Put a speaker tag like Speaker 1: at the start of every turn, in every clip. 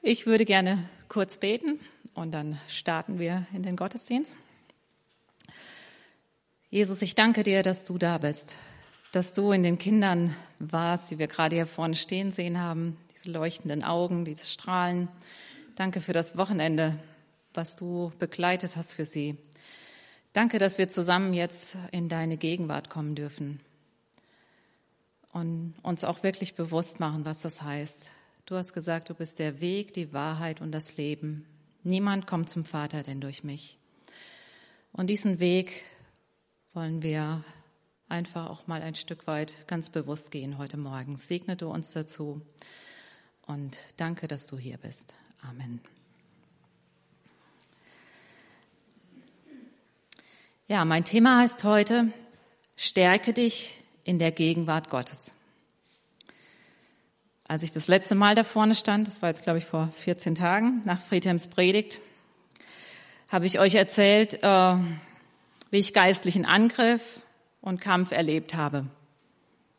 Speaker 1: Ich würde gerne kurz beten und dann starten wir in den Gottesdienst. Jesus, ich danke dir, dass du da bist, dass du in den Kindern warst, die wir gerade hier vorne stehen sehen haben, diese leuchtenden Augen, diese Strahlen. Danke für das Wochenende, was du begleitet hast für sie. Danke, dass wir zusammen jetzt in deine Gegenwart kommen dürfen und uns auch wirklich bewusst machen, was das heißt. Du hast gesagt, du bist der Weg, die Wahrheit und das Leben. Niemand kommt zum Vater denn durch mich. Und diesen Weg wollen wir einfach auch mal ein Stück weit ganz bewusst gehen heute Morgen. Segne du uns dazu und danke, dass du hier bist. Amen. Ja, mein Thema heißt heute, stärke dich in der Gegenwart Gottes. Als ich das letzte Mal da vorne stand, das war jetzt glaube ich vor 14 Tagen, nach Friedhelms Predigt, habe ich euch erzählt, äh, wie ich geistlichen Angriff und Kampf erlebt habe.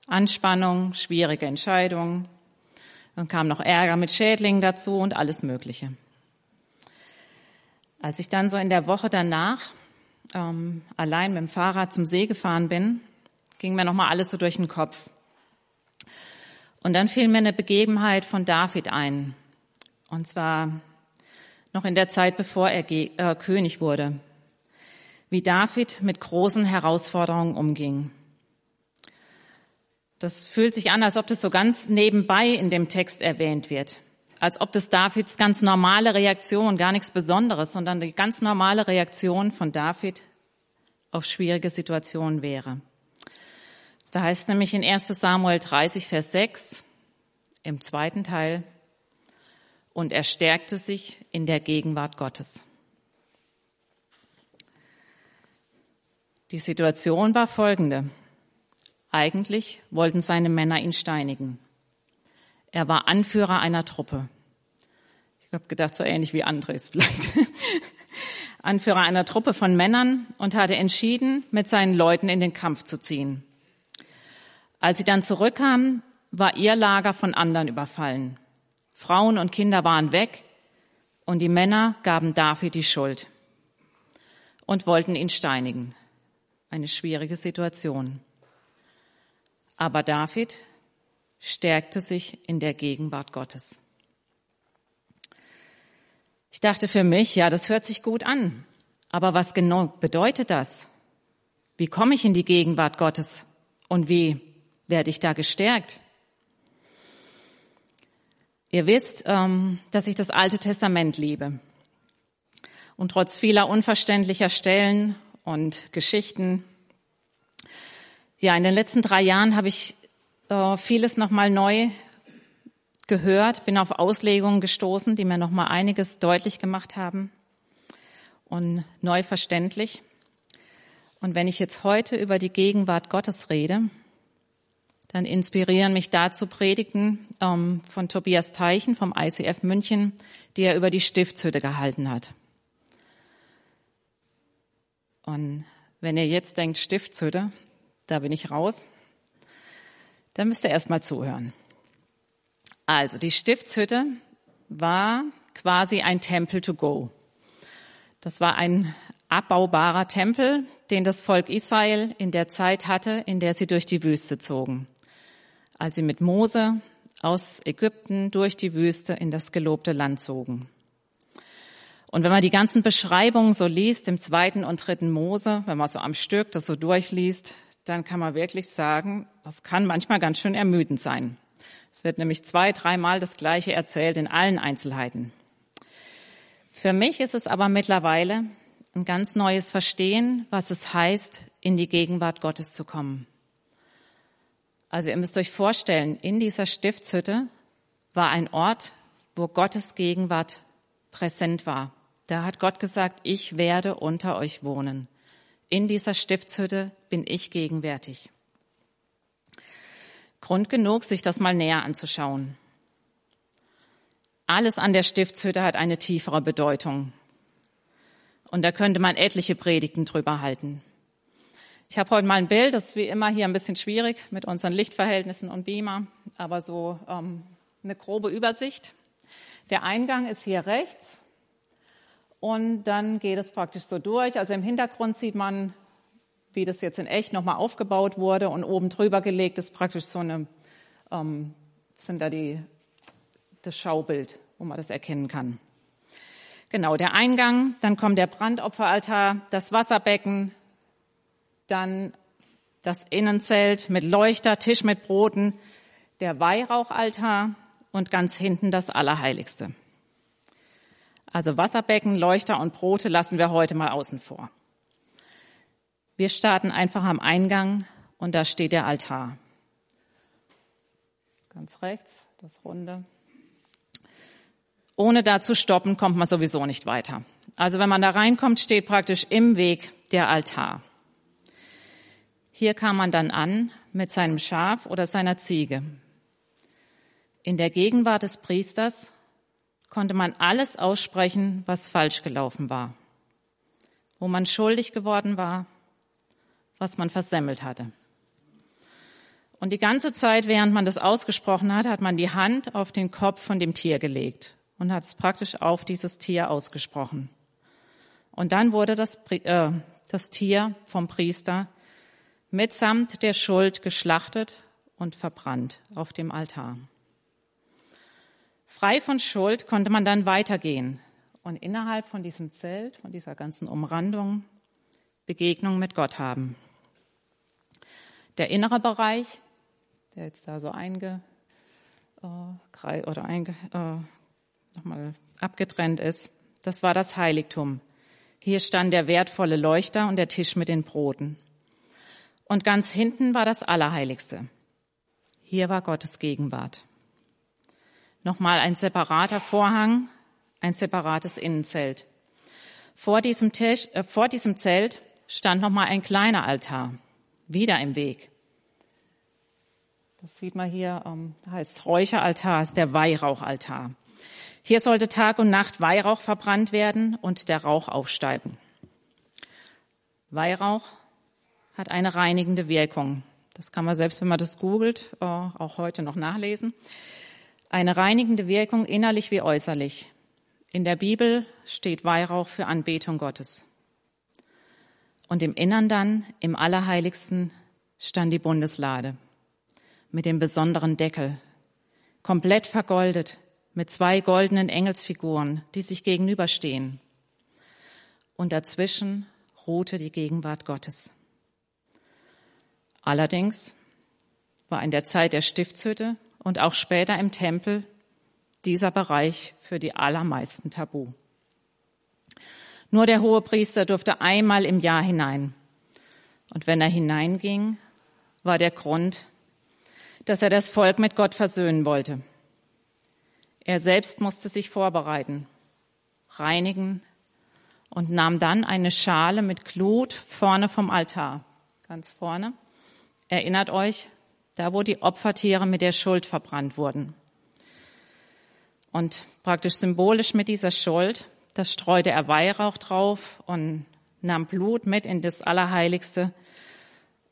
Speaker 1: Anspannung, schwierige Entscheidungen, dann kam noch Ärger mit Schädlingen dazu und alles Mögliche. Als ich dann so in der Woche danach ähm, allein mit dem Fahrrad zum See gefahren bin, ging mir nochmal alles so durch den Kopf. Und dann fiel mir eine Begebenheit von David ein. Und zwar noch in der Zeit, bevor er äh, König wurde. Wie David mit großen Herausforderungen umging. Das fühlt sich an, als ob das so ganz nebenbei in dem Text erwähnt wird. Als ob das Davids ganz normale Reaktion, gar nichts Besonderes, sondern die ganz normale Reaktion von David auf schwierige Situationen wäre. Da heißt es nämlich in 1 Samuel 30, Vers 6 im zweiten Teil, und er stärkte sich in der Gegenwart Gottes. Die Situation war folgende. Eigentlich wollten seine Männer ihn steinigen. Er war Anführer einer Truppe. Ich habe gedacht, so ähnlich wie Andres vielleicht. Anführer einer Truppe von Männern und hatte entschieden, mit seinen Leuten in den Kampf zu ziehen. Als sie dann zurückkamen, war ihr Lager von anderen überfallen. Frauen und Kinder waren weg und die Männer gaben dafür die Schuld und wollten ihn steinigen. Eine schwierige Situation. Aber David stärkte sich in der Gegenwart Gottes. Ich dachte für mich, ja, das hört sich gut an. Aber was genau bedeutet das? Wie komme ich in die Gegenwart Gottes? Und wie werde ich da gestärkt? Ihr wisst, ähm, dass ich das Alte Testament liebe. Und trotz vieler unverständlicher Stellen und Geschichten, ja, in den letzten drei Jahren habe ich äh, vieles nochmal neu gehört, bin auf Auslegungen gestoßen, die mir nochmal einiges deutlich gemacht haben und neu verständlich. Und wenn ich jetzt heute über die Gegenwart Gottes rede, dann inspirieren mich dazu Predigten ähm, von Tobias Teichen vom ICF München, die er über die Stiftshütte gehalten hat. Und wenn ihr jetzt denkt, Stiftshütte, da bin ich raus, dann müsst ihr erst mal zuhören. Also, die Stiftshütte war quasi ein Tempel to go. Das war ein abbaubarer Tempel, den das Volk Israel in der Zeit hatte, in der sie durch die Wüste zogen als sie mit Mose aus Ägypten durch die Wüste in das gelobte Land zogen. Und wenn man die ganzen Beschreibungen so liest im zweiten und dritten Mose, wenn man so am Stück das so durchliest, dann kann man wirklich sagen, das kann manchmal ganz schön ermüdend sein. Es wird nämlich zwei, dreimal das Gleiche erzählt in allen Einzelheiten. Für mich ist es aber mittlerweile ein ganz neues Verstehen, was es heißt, in die Gegenwart Gottes zu kommen. Also ihr müsst euch vorstellen, in dieser Stiftshütte war ein Ort, wo Gottes Gegenwart präsent war. Da hat Gott gesagt, ich werde unter euch wohnen. In dieser Stiftshütte bin ich gegenwärtig. Grund genug, sich das mal näher anzuschauen. Alles an der Stiftshütte hat eine tiefere Bedeutung. Und da könnte man etliche Predigten drüber halten. Ich habe heute mal ein Bild, das ist wie immer hier ein bisschen schwierig mit unseren Lichtverhältnissen und Beamer, aber so ähm, eine grobe Übersicht. Der Eingang ist hier rechts und dann geht es praktisch so durch. Also im Hintergrund sieht man, wie das jetzt in echt nochmal aufgebaut wurde und oben drüber gelegt ist praktisch so eine, ähm, sind da die, das Schaubild, wo man das erkennen kann. Genau, der Eingang, dann kommt der Brandopferaltar, das Wasserbecken, dann das Innenzelt mit Leuchter, Tisch mit Broten, der Weihrauchaltar und ganz hinten das Allerheiligste. Also Wasserbecken, Leuchter und Brote lassen wir heute mal außen vor. Wir starten einfach am Eingang und da steht der Altar. Ganz rechts, das Runde. Ohne da zu stoppen, kommt man sowieso nicht weiter. Also wenn man da reinkommt, steht praktisch im Weg der Altar. Hier kam man dann an mit seinem Schaf oder seiner Ziege. In der Gegenwart des Priesters konnte man alles aussprechen, was falsch gelaufen war, wo man schuldig geworden war, was man versemmelt hatte. Und die ganze Zeit, während man das ausgesprochen hat, hat man die Hand auf den Kopf von dem Tier gelegt und hat es praktisch auf dieses Tier ausgesprochen. Und dann wurde das, äh, das Tier vom Priester mitsamt der Schuld geschlachtet und verbrannt auf dem Altar. Frei von Schuld konnte man dann weitergehen und innerhalb von diesem Zelt, von dieser ganzen Umrandung, Begegnung mit Gott haben. Der innere Bereich, der jetzt da so einge, äh, oder einge, äh, nochmal abgetrennt ist, das war das Heiligtum. Hier stand der wertvolle Leuchter und der Tisch mit den Broten. Und ganz hinten war das Allerheiligste. Hier war Gottes Gegenwart. Nochmal ein separater Vorhang, ein separates Innenzelt. Vor diesem, Tisch, äh, vor diesem Zelt stand nochmal ein kleiner Altar, wieder im Weg. Das sieht man hier, ähm, heißt Räucheraltar, ist der Weihrauchaltar. Hier sollte Tag und Nacht Weihrauch verbrannt werden und der Rauch aufsteigen. Weihrauch hat eine reinigende Wirkung. Das kann man selbst, wenn man das googelt, äh, auch heute noch nachlesen. Eine reinigende Wirkung innerlich wie äußerlich. In der Bibel steht Weihrauch für Anbetung Gottes. Und im Innern dann, im Allerheiligsten, stand die Bundeslade mit dem besonderen Deckel, komplett vergoldet, mit zwei goldenen Engelsfiguren, die sich gegenüberstehen. Und dazwischen ruhte die Gegenwart Gottes. Allerdings war in der Zeit der Stiftshütte und auch später im Tempel dieser Bereich für die allermeisten tabu. Nur der hohe Priester durfte einmal im Jahr hinein. Und wenn er hineinging, war der Grund, dass er das Volk mit Gott versöhnen wollte. Er selbst musste sich vorbereiten, reinigen und nahm dann eine Schale mit Glut vorne vom Altar, ganz vorne, Erinnert euch, da wo die Opfertiere mit der Schuld verbrannt wurden. Und praktisch symbolisch mit dieser Schuld, das streute er Weihrauch drauf und nahm Blut mit in das Allerheiligste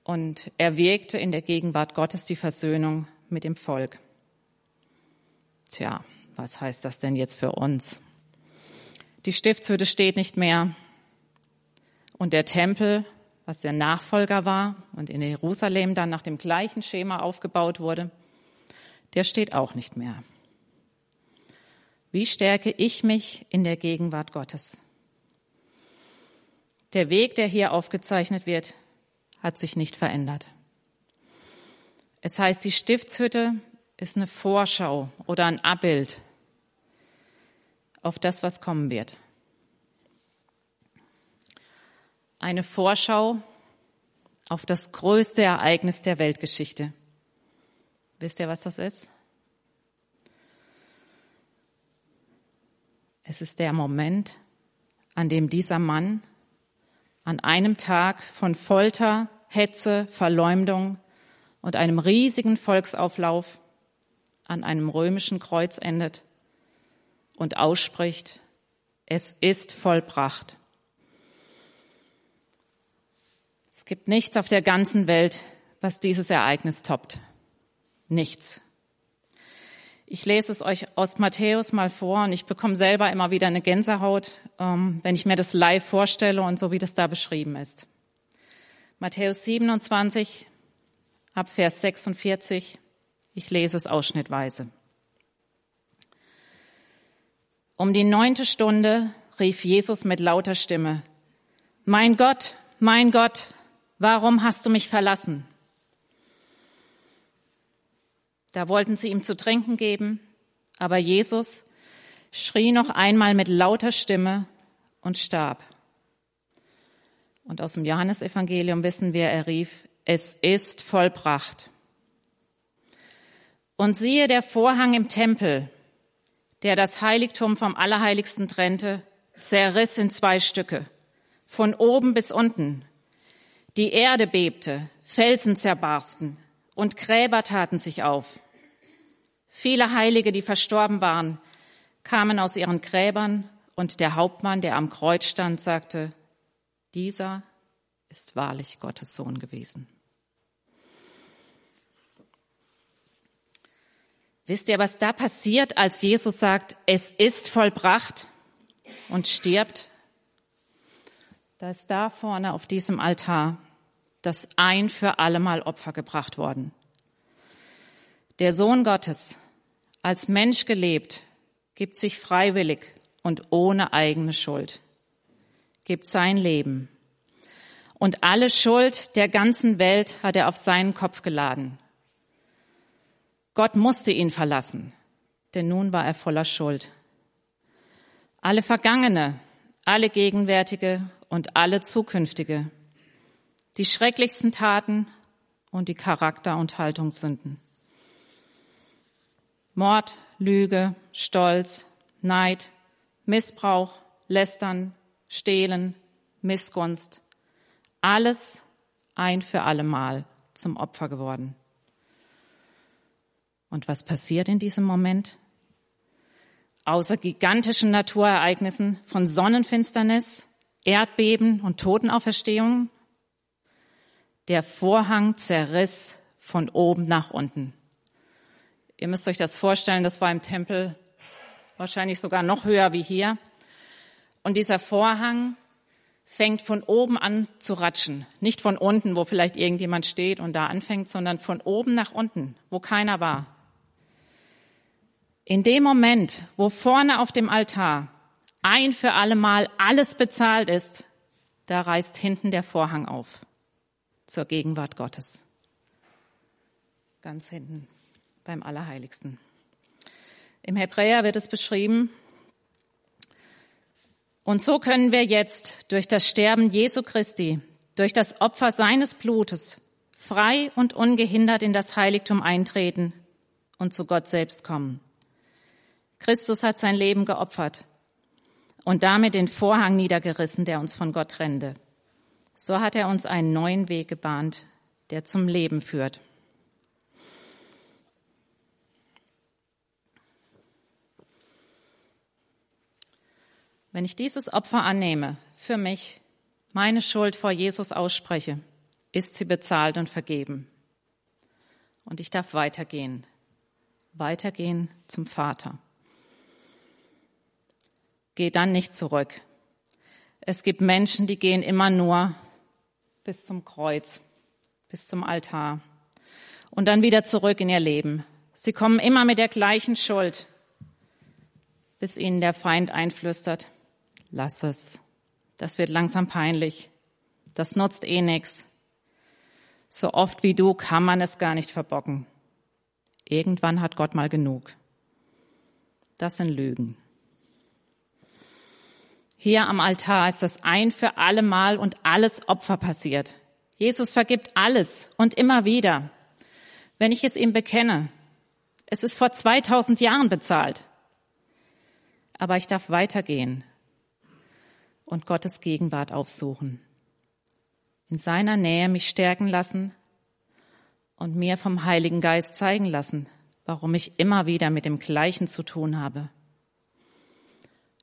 Speaker 1: und erwägte in der Gegenwart Gottes die Versöhnung mit dem Volk. Tja, was heißt das denn jetzt für uns? Die Stiftshütte steht nicht mehr und der Tempel was der Nachfolger war und in Jerusalem dann nach dem gleichen Schema aufgebaut wurde, der steht auch nicht mehr. Wie stärke ich mich in der Gegenwart Gottes? Der Weg, der hier aufgezeichnet wird, hat sich nicht verändert. Es heißt, die Stiftshütte ist eine Vorschau oder ein Abbild auf das, was kommen wird. Eine Vorschau auf das größte Ereignis der Weltgeschichte. Wisst ihr, was das ist? Es ist der Moment, an dem dieser Mann an einem Tag von Folter, Hetze, Verleumdung und einem riesigen Volksauflauf an einem römischen Kreuz endet und ausspricht, es ist vollbracht. Es gibt nichts auf der ganzen Welt, was dieses Ereignis toppt. Nichts. Ich lese es euch aus Matthäus mal vor und ich bekomme selber immer wieder eine Gänsehaut, ähm, wenn ich mir das live vorstelle und so wie das da beschrieben ist. Matthäus 27 ab Vers 46. Ich lese es ausschnittweise. Um die neunte Stunde rief Jesus mit lauter Stimme, Mein Gott, mein Gott, warum hast du mich verlassen? Da wollten sie ihm zu trinken geben, aber Jesus schrie noch einmal mit lauter Stimme und starb. Und aus dem Johannesevangelium wissen wir, er rief, es ist vollbracht. Und siehe, der Vorhang im Tempel, der das Heiligtum vom Allerheiligsten trennte, zerriss in zwei Stücke, von oben bis unten. Die Erde bebte, Felsen zerbarsten und Gräber taten sich auf. Viele Heilige, die verstorben waren, kamen aus ihren Gräbern und der Hauptmann, der am Kreuz stand, sagte, dieser ist wahrlich Gottes Sohn gewesen. Wisst ihr, was da passiert, als Jesus sagt, es ist vollbracht und stirbt? Da ist da vorne auf diesem Altar das ein für allemal Opfer gebracht worden. Der Sohn Gottes als Mensch gelebt, gibt sich freiwillig und ohne eigene Schuld, gibt sein Leben. Und alle Schuld der ganzen Welt hat er auf seinen Kopf geladen. Gott musste ihn verlassen, denn nun war er voller Schuld. Alle vergangene, alle gegenwärtige und alle zukünftige, die schrecklichsten Taten und die Charakter- und Haltungssünden. Mord, Lüge, Stolz, Neid, Missbrauch, Lästern, Stehlen, Missgunst. Alles ein für allemal zum Opfer geworden. Und was passiert in diesem Moment? Außer gigantischen Naturereignissen von Sonnenfinsternis, Erdbeben und Totenauferstehungen, der Vorhang zerriss von oben nach unten. Ihr müsst euch das vorstellen, das war im Tempel wahrscheinlich sogar noch höher wie hier. Und dieser Vorhang fängt von oben an zu ratschen. Nicht von unten, wo vielleicht irgendjemand steht und da anfängt, sondern von oben nach unten, wo keiner war. In dem Moment, wo vorne auf dem Altar ein für alle Mal alles bezahlt ist, da reißt hinten der Vorhang auf zur Gegenwart Gottes. Ganz hinten beim Allerheiligsten. Im Hebräer wird es beschrieben, und so können wir jetzt durch das Sterben Jesu Christi, durch das Opfer seines Blutes, frei und ungehindert in das Heiligtum eintreten und zu Gott selbst kommen. Christus hat sein Leben geopfert und damit den Vorhang niedergerissen, der uns von Gott trennte. So hat er uns einen neuen Weg gebahnt, der zum Leben führt. Wenn ich dieses Opfer annehme, für mich, meine Schuld vor Jesus ausspreche, ist sie bezahlt und vergeben. Und ich darf weitergehen, weitergehen zum Vater. Geh dann nicht zurück. Es gibt Menschen, die gehen immer nur bis zum Kreuz, bis zum Altar und dann wieder zurück in ihr Leben. Sie kommen immer mit der gleichen Schuld, bis ihnen der Feind einflüstert, lass es. Das wird langsam peinlich. Das nutzt eh nix. So oft wie du kann man es gar nicht verbocken. Irgendwann hat Gott mal genug. Das sind Lügen. Hier am Altar ist das ein für alle Mal und alles Opfer passiert. Jesus vergibt alles und immer wieder. Wenn ich es ihm bekenne, es ist vor 2000 Jahren bezahlt. Aber ich darf weitergehen und Gottes Gegenwart aufsuchen. In seiner Nähe mich stärken lassen und mir vom Heiligen Geist zeigen lassen, warum ich immer wieder mit dem Gleichen zu tun habe.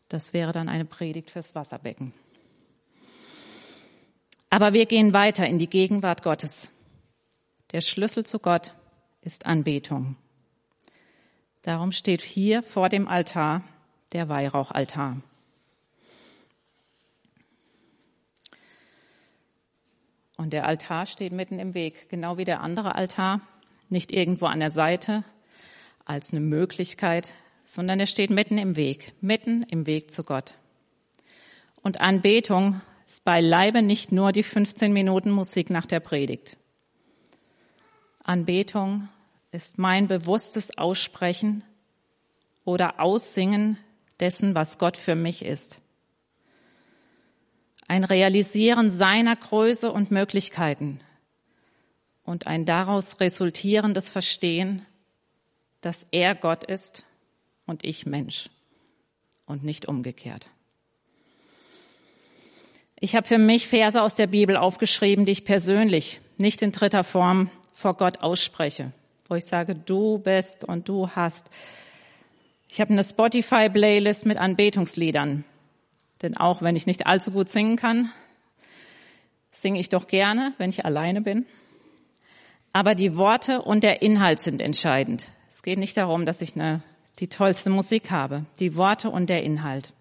Speaker 1: Das wäre dann eine Predigt fürs Wasserbecken. Aber wir gehen weiter in die Gegenwart Gottes. Der Schlüssel zu Gott ist Anbetung. Darum steht hier vor dem Altar der Weihrauchaltar. Und der Altar steht mitten im Weg, genau wie der andere Altar, nicht irgendwo an der Seite als eine Möglichkeit, sondern er steht mitten im Weg, mitten im Weg zu Gott. Und Anbetung ist beileibe nicht nur die 15 Minuten Musik nach der Predigt. Anbetung ist mein bewusstes Aussprechen oder Aussingen dessen, was Gott für mich ist. Ein Realisieren seiner Größe und Möglichkeiten und ein daraus resultierendes Verstehen, dass er Gott ist und ich Mensch und nicht umgekehrt. Ich habe für mich Verse aus der Bibel aufgeschrieben, die ich persönlich, nicht in dritter Form, vor Gott ausspreche, wo ich sage, du bist und du hast. Ich habe eine Spotify-Playlist mit Anbetungsliedern, denn auch wenn ich nicht allzu gut singen kann, singe ich doch gerne, wenn ich alleine bin. Aber die Worte und der Inhalt sind entscheidend. Es geht nicht darum, dass ich eine, die tollste Musik habe. Die Worte und der Inhalt.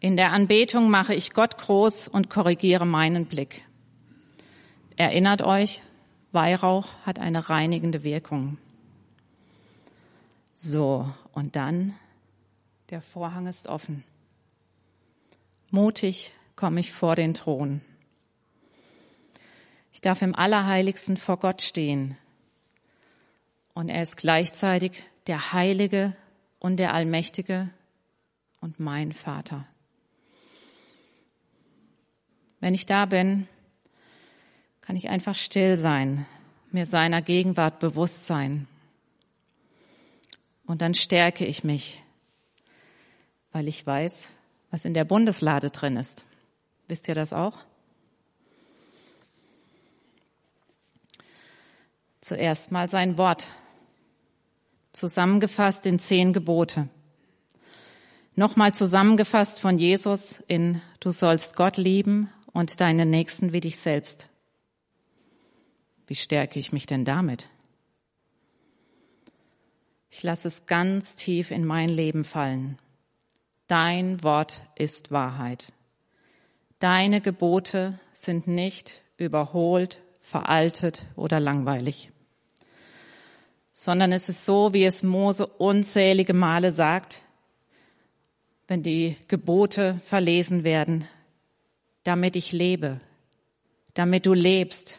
Speaker 1: In der Anbetung mache ich Gott groß und korrigiere meinen Blick. Erinnert euch, Weihrauch hat eine reinigende Wirkung. So, und dann, der Vorhang ist offen. Mutig komme ich vor den Thron. Ich darf im Allerheiligsten vor Gott stehen. Und er ist gleichzeitig der Heilige und der Allmächtige und mein Vater. Wenn ich da bin, kann ich einfach still sein, mir seiner Gegenwart bewusst sein. Und dann stärke ich mich, weil ich weiß, was in der Bundeslade drin ist. Wisst ihr das auch? Zuerst mal sein Wort, zusammengefasst in zehn Gebote. Nochmal zusammengefasst von Jesus in Du sollst Gott lieben und deinen Nächsten wie dich selbst. Wie stärke ich mich denn damit? Ich lasse es ganz tief in mein Leben fallen. Dein Wort ist Wahrheit. Deine Gebote sind nicht überholt, veraltet oder langweilig, sondern es ist so, wie es Mose unzählige Male sagt, wenn die Gebote verlesen werden, damit ich lebe, damit du lebst,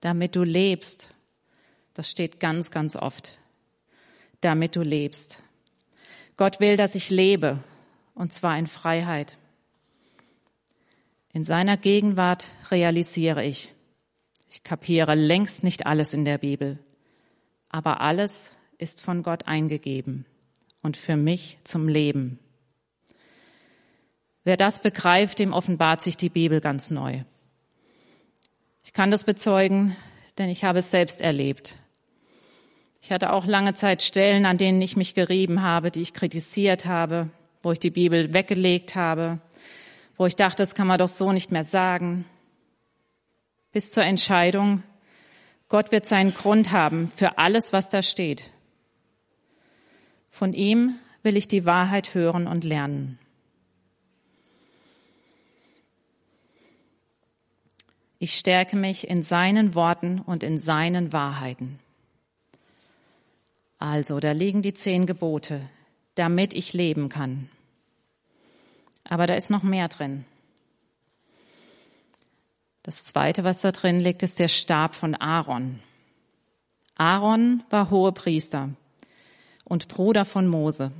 Speaker 1: damit du lebst. Das steht ganz, ganz oft. Damit du lebst. Gott will, dass ich lebe, und zwar in Freiheit. In seiner Gegenwart realisiere ich. Ich kapiere längst nicht alles in der Bibel, aber alles ist von Gott eingegeben und für mich zum Leben. Wer das begreift, dem offenbart sich die Bibel ganz neu. Ich kann das bezeugen, denn ich habe es selbst erlebt. Ich hatte auch lange Zeit Stellen, an denen ich mich gerieben habe, die ich kritisiert habe, wo ich die Bibel weggelegt habe, wo ich dachte, das kann man doch so nicht mehr sagen. Bis zur Entscheidung, Gott wird seinen Grund haben für alles, was da steht. Von ihm will ich die Wahrheit hören und lernen. Ich stärke mich in seinen Worten und in seinen Wahrheiten. Also, da liegen die zehn Gebote, damit ich leben kann. Aber da ist noch mehr drin. Das zweite, was da drin liegt, ist der Stab von Aaron. Aaron war hohe Priester und Bruder von Mose.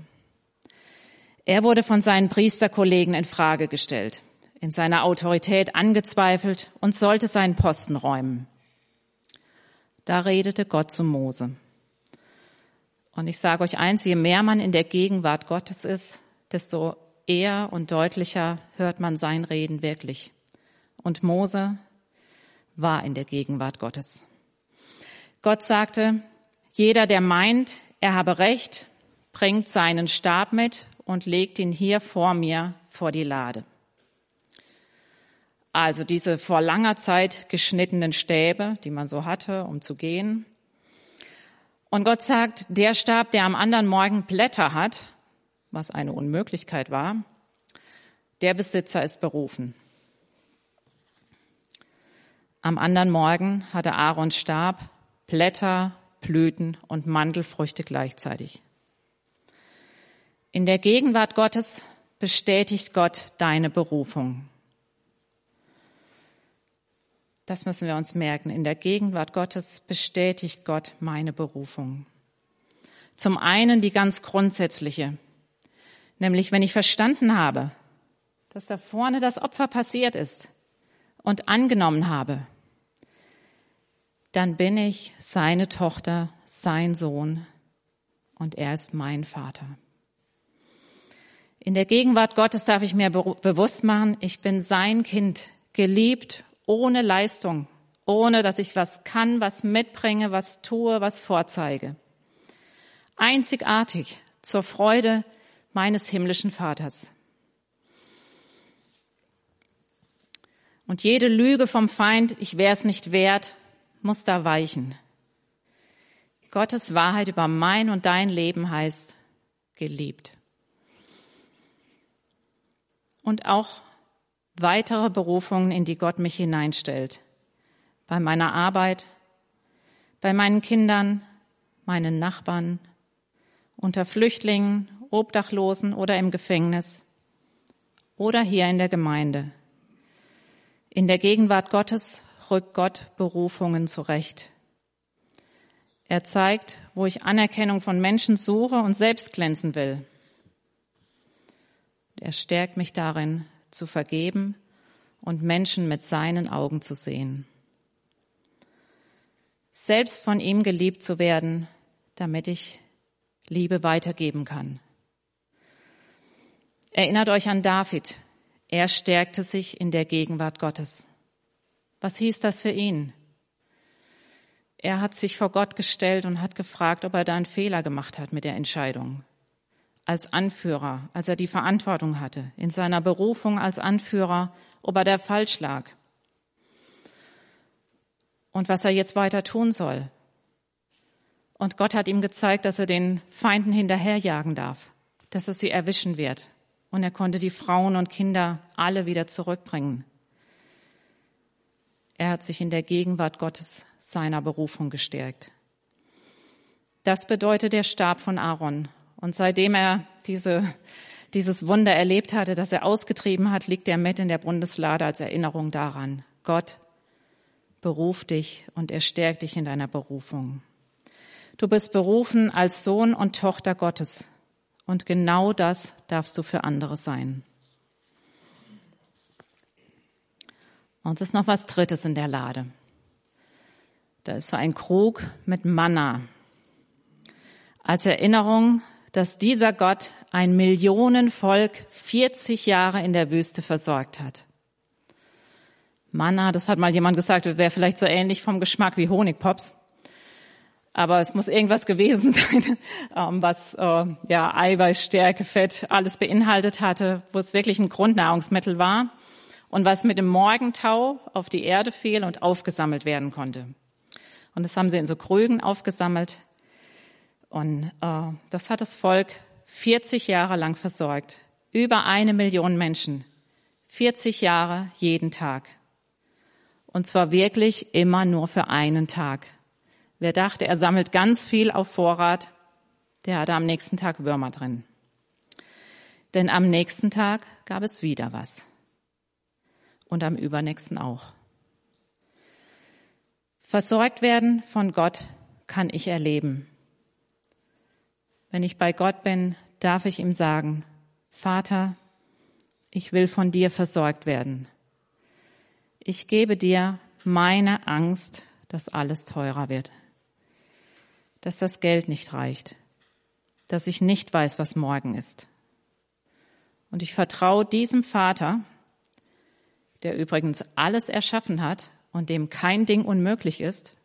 Speaker 1: Er wurde von seinen Priesterkollegen in Frage gestellt in seiner Autorität angezweifelt und sollte seinen Posten räumen. Da redete Gott zu Mose. Und ich sage euch eins, je mehr man in der Gegenwart Gottes ist, desto eher und deutlicher hört man sein Reden wirklich. Und Mose war in der Gegenwart Gottes. Gott sagte, jeder, der meint, er habe Recht, bringt seinen Stab mit und legt ihn hier vor mir vor die Lade. Also diese vor langer Zeit geschnittenen Stäbe, die man so hatte, um zu gehen. Und Gott sagt, der Stab, der am anderen Morgen Blätter hat, was eine Unmöglichkeit war, der Besitzer ist berufen. Am anderen Morgen hatte Aarons Stab Blätter, Blüten und Mandelfrüchte gleichzeitig. In der Gegenwart Gottes bestätigt Gott deine Berufung. Das müssen wir uns merken. In der Gegenwart Gottes bestätigt Gott meine Berufung. Zum einen die ganz grundsätzliche, nämlich wenn ich verstanden habe, dass da vorne das Opfer passiert ist und angenommen habe, dann bin ich seine Tochter, sein Sohn und er ist mein Vater. In der Gegenwart Gottes darf ich mir bewusst machen, ich bin sein Kind, geliebt ohne Leistung, ohne dass ich was kann, was mitbringe, was tue, was vorzeige. Einzigartig zur Freude meines himmlischen Vaters. Und jede Lüge vom Feind, ich wäre es nicht wert, muss da weichen. Gottes Wahrheit über mein und dein Leben heißt geliebt. Und auch weitere Berufungen, in die Gott mich hineinstellt. Bei meiner Arbeit, bei meinen Kindern, meinen Nachbarn, unter Flüchtlingen, Obdachlosen oder im Gefängnis oder hier in der Gemeinde. In der Gegenwart Gottes rückt Gott Berufungen zurecht. Er zeigt, wo ich Anerkennung von Menschen suche und selbst glänzen will. Er stärkt mich darin, zu vergeben und Menschen mit seinen Augen zu sehen. Selbst von ihm geliebt zu werden, damit ich Liebe weitergeben kann. Erinnert euch an David. Er stärkte sich in der Gegenwart Gottes. Was hieß das für ihn? Er hat sich vor Gott gestellt und hat gefragt, ob er da einen Fehler gemacht hat mit der Entscheidung. Als Anführer, als er die Verantwortung hatte, in seiner Berufung als Anführer, ob er da falsch lag. Und was er jetzt weiter tun soll. Und Gott hat ihm gezeigt, dass er den Feinden hinterherjagen darf, dass er sie erwischen wird. Und er konnte die Frauen und Kinder alle wieder zurückbringen. Er hat sich in der Gegenwart Gottes seiner Berufung gestärkt. Das bedeutet der Stab von Aaron. Und seitdem er diese, dieses Wunder erlebt hatte, das er ausgetrieben hat, liegt er mit in der Bundeslade als Erinnerung daran. Gott beruft dich und er stärkt dich in deiner Berufung. Du bist berufen als Sohn und Tochter Gottes. Und genau das darfst du für andere sein. Und es ist noch was Drittes in der Lade. Da ist so ein Krug mit Manna. Als Erinnerung, dass dieser Gott ein Millionenvolk 40 Jahre in der Wüste versorgt hat. Manna, das hat mal jemand gesagt, wäre vielleicht so ähnlich vom Geschmack wie Honigpops. Aber es muss irgendwas gewesen sein, ähm, was äh, ja Eiweiß, Stärke, Fett alles beinhaltet hatte, wo es wirklich ein Grundnahrungsmittel war und was mit dem Morgentau auf die Erde fiel und aufgesammelt werden konnte. Und das haben sie in so Krügen aufgesammelt. Und äh, das hat das Volk 40 Jahre lang versorgt. Über eine Million Menschen. 40 Jahre jeden Tag. Und zwar wirklich immer nur für einen Tag. Wer dachte, er sammelt ganz viel auf Vorrat, der hatte am nächsten Tag Würmer drin. Denn am nächsten Tag gab es wieder was und am übernächsten auch. Versorgt werden von Gott kann ich erleben. Wenn ich bei Gott bin, darf ich ihm sagen, Vater, ich will von dir versorgt werden. Ich gebe dir meine Angst, dass alles teurer wird, dass das Geld nicht reicht, dass ich nicht weiß, was morgen ist. Und ich vertraue diesem Vater, der übrigens alles erschaffen hat und dem kein Ding unmöglich ist,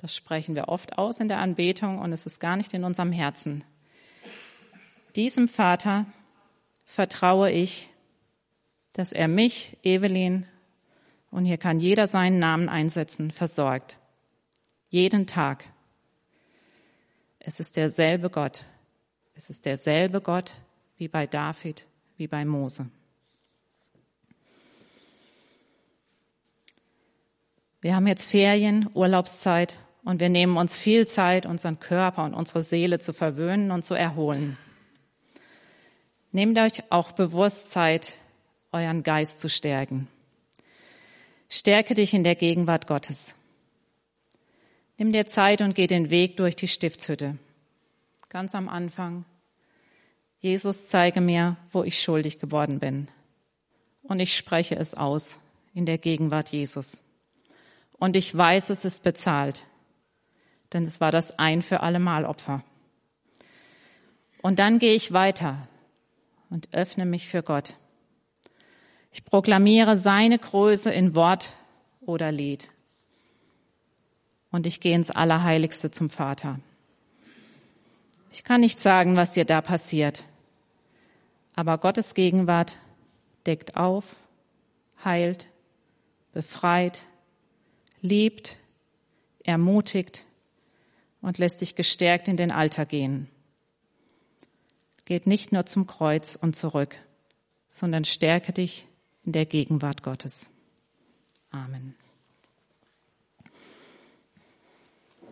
Speaker 1: das sprechen wir oft aus in der Anbetung und es ist gar nicht in unserem Herzen. Diesem Vater vertraue ich, dass er mich, Evelyn und hier kann jeder seinen Namen einsetzen, versorgt. Jeden Tag. Es ist derselbe Gott. Es ist derselbe Gott wie bei David, wie bei Mose. Wir haben jetzt Ferien, Urlaubszeit und wir nehmen uns viel Zeit, unseren Körper und unsere Seele zu verwöhnen und zu erholen. Nehmt euch auch bewusst Zeit, euren Geist zu stärken. Stärke dich in der Gegenwart Gottes. Nimm dir Zeit und geh den Weg durch die Stiftshütte. Ganz am Anfang. Jesus, zeige mir, wo ich schuldig geworden bin. Und ich spreche es aus in der Gegenwart Jesus. Und ich weiß, es ist bezahlt, denn es war das ein für alle Mal Opfer. Und dann gehe ich weiter und öffne mich für Gott. Ich proklamiere seine Größe in Wort oder Lied. Und ich gehe ins Allerheiligste zum Vater. Ich kann nicht sagen, was dir da passiert, aber Gottes Gegenwart deckt auf, heilt, befreit, liebt, ermutigt und lässt dich gestärkt in den Alltag gehen. Geht nicht nur zum Kreuz und zurück, sondern stärke dich in der Gegenwart Gottes. Amen.